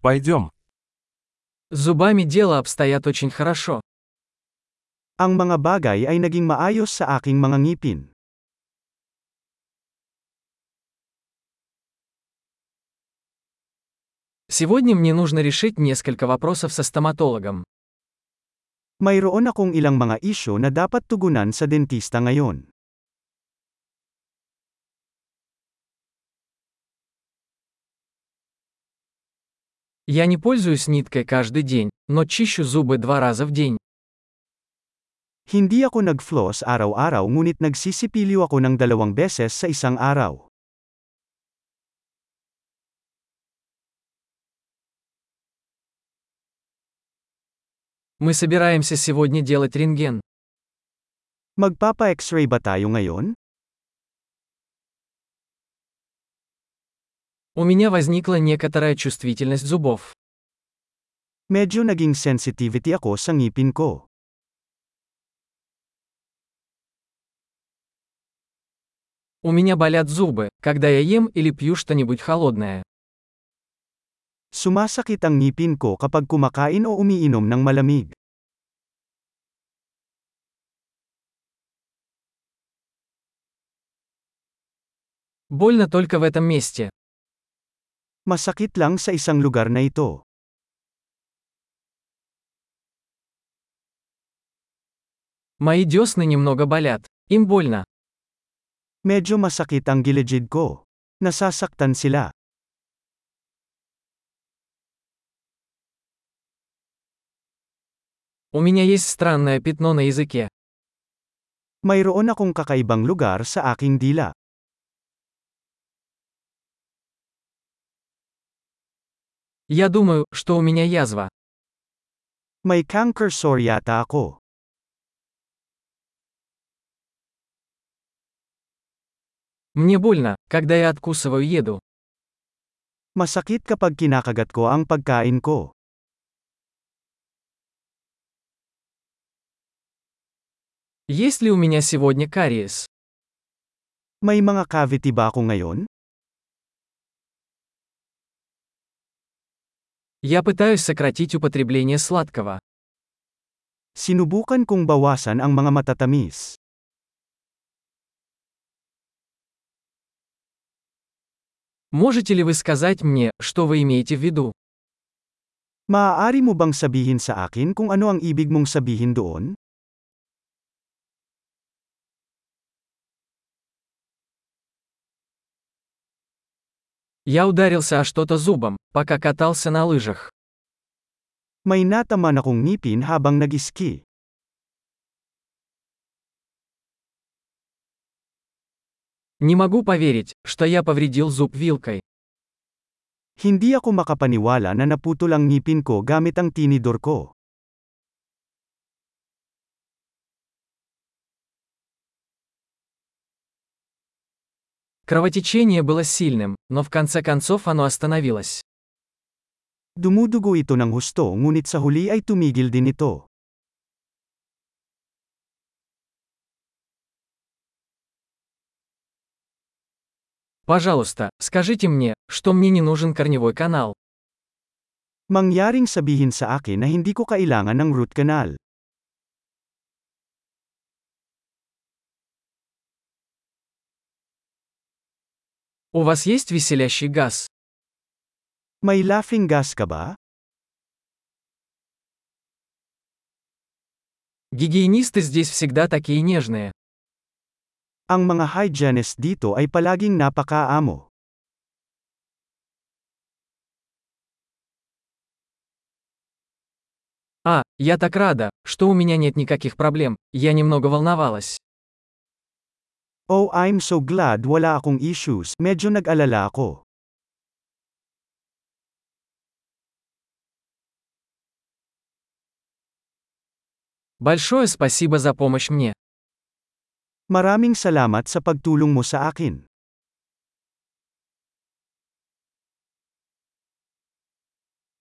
Пойдем. Зубами дело обстоят очень хорошо. Ang mga bagay ay naging maayos sa aking mga ngipin. Сегодня мне нужно решить несколько вопросов со стоматологом. Mayroon akong ilang mga isyo na dapat tugunan sa dentista ngayon. Я не пользуюсь ниткой каждый день, но чищу зубы два раза в день. Hindi ako nag-floss araw-araw ngunit nagsisipilyo ako ng dalawang beses sa isang araw. Мы собираемся сегодня делать рентген. Magpapa-x-ray ba tayo ngayon? У меня возникла некоторая чувствительность зубов. Medyo naging sensitivity ako sa ngipin ko. У меня болят зубы, когда я ем или пью что-нибудь холодное. Sumasakit ang ngipin ko kapag kumakain o umiinom ng malamig. Больно только в этом месте. Masakit lang sa isang lugar na ito. Мои десны немного болят. Им больно. Medyo masakit ang gilid ko. Nasasaktan sila. У меня есть странное пятно на языке. Mayroon akong kakaibang lugar sa aking dila. Я думаю, что у меня язва. May canker sore yata ako. Мне больно, когда я откусываю еду. Masakit kapag kinakagat ko ang pagkain ko. Есть ли у меня сегодня кариес? May mga cavity ba ako ngayon? Я пытаюсь сократить употребление сладкого. Sinubukan kong bawasan ang mga matatamis. Можете ли вы сказать мне, что вы имеете в виду? Maaari mo bang sabihin sa akin kung ano ang ibig mong sabihin doon? Я ударился о что-то зубом, пока катался на лыжах. May nataman akong ngipin habang nag-ski. Не могу поверить, что я повредил зуб вилкой. Hindi ako makapaniwala na naputol ang ngipin ko gamit ang tinidor ko. Кровотечение было сильным, но в конце концов оно остановилось. Dumudugo ito ng husto ngunit sa huli ay tumigil din ito. Пожалуйста, скажите мне, что мне не нужен корневой канал. Mangyaring sabihin sa akin na hindi ko kailangan ng root canal. У вас есть веселящий газ? May laughing gas ka ba? Гигиенисты здесь всегда такие нежные. Ang mga hygienist dito ay palaging napakaamo. А, я так рада, что у меня нет никаких проблем, я немного волновалась. Oh, I'm so glad wala akong issues. Medyo nag-alala ako. Большое спасибо за помощь мне. Maraming salamat sa pagtulong mo sa akin.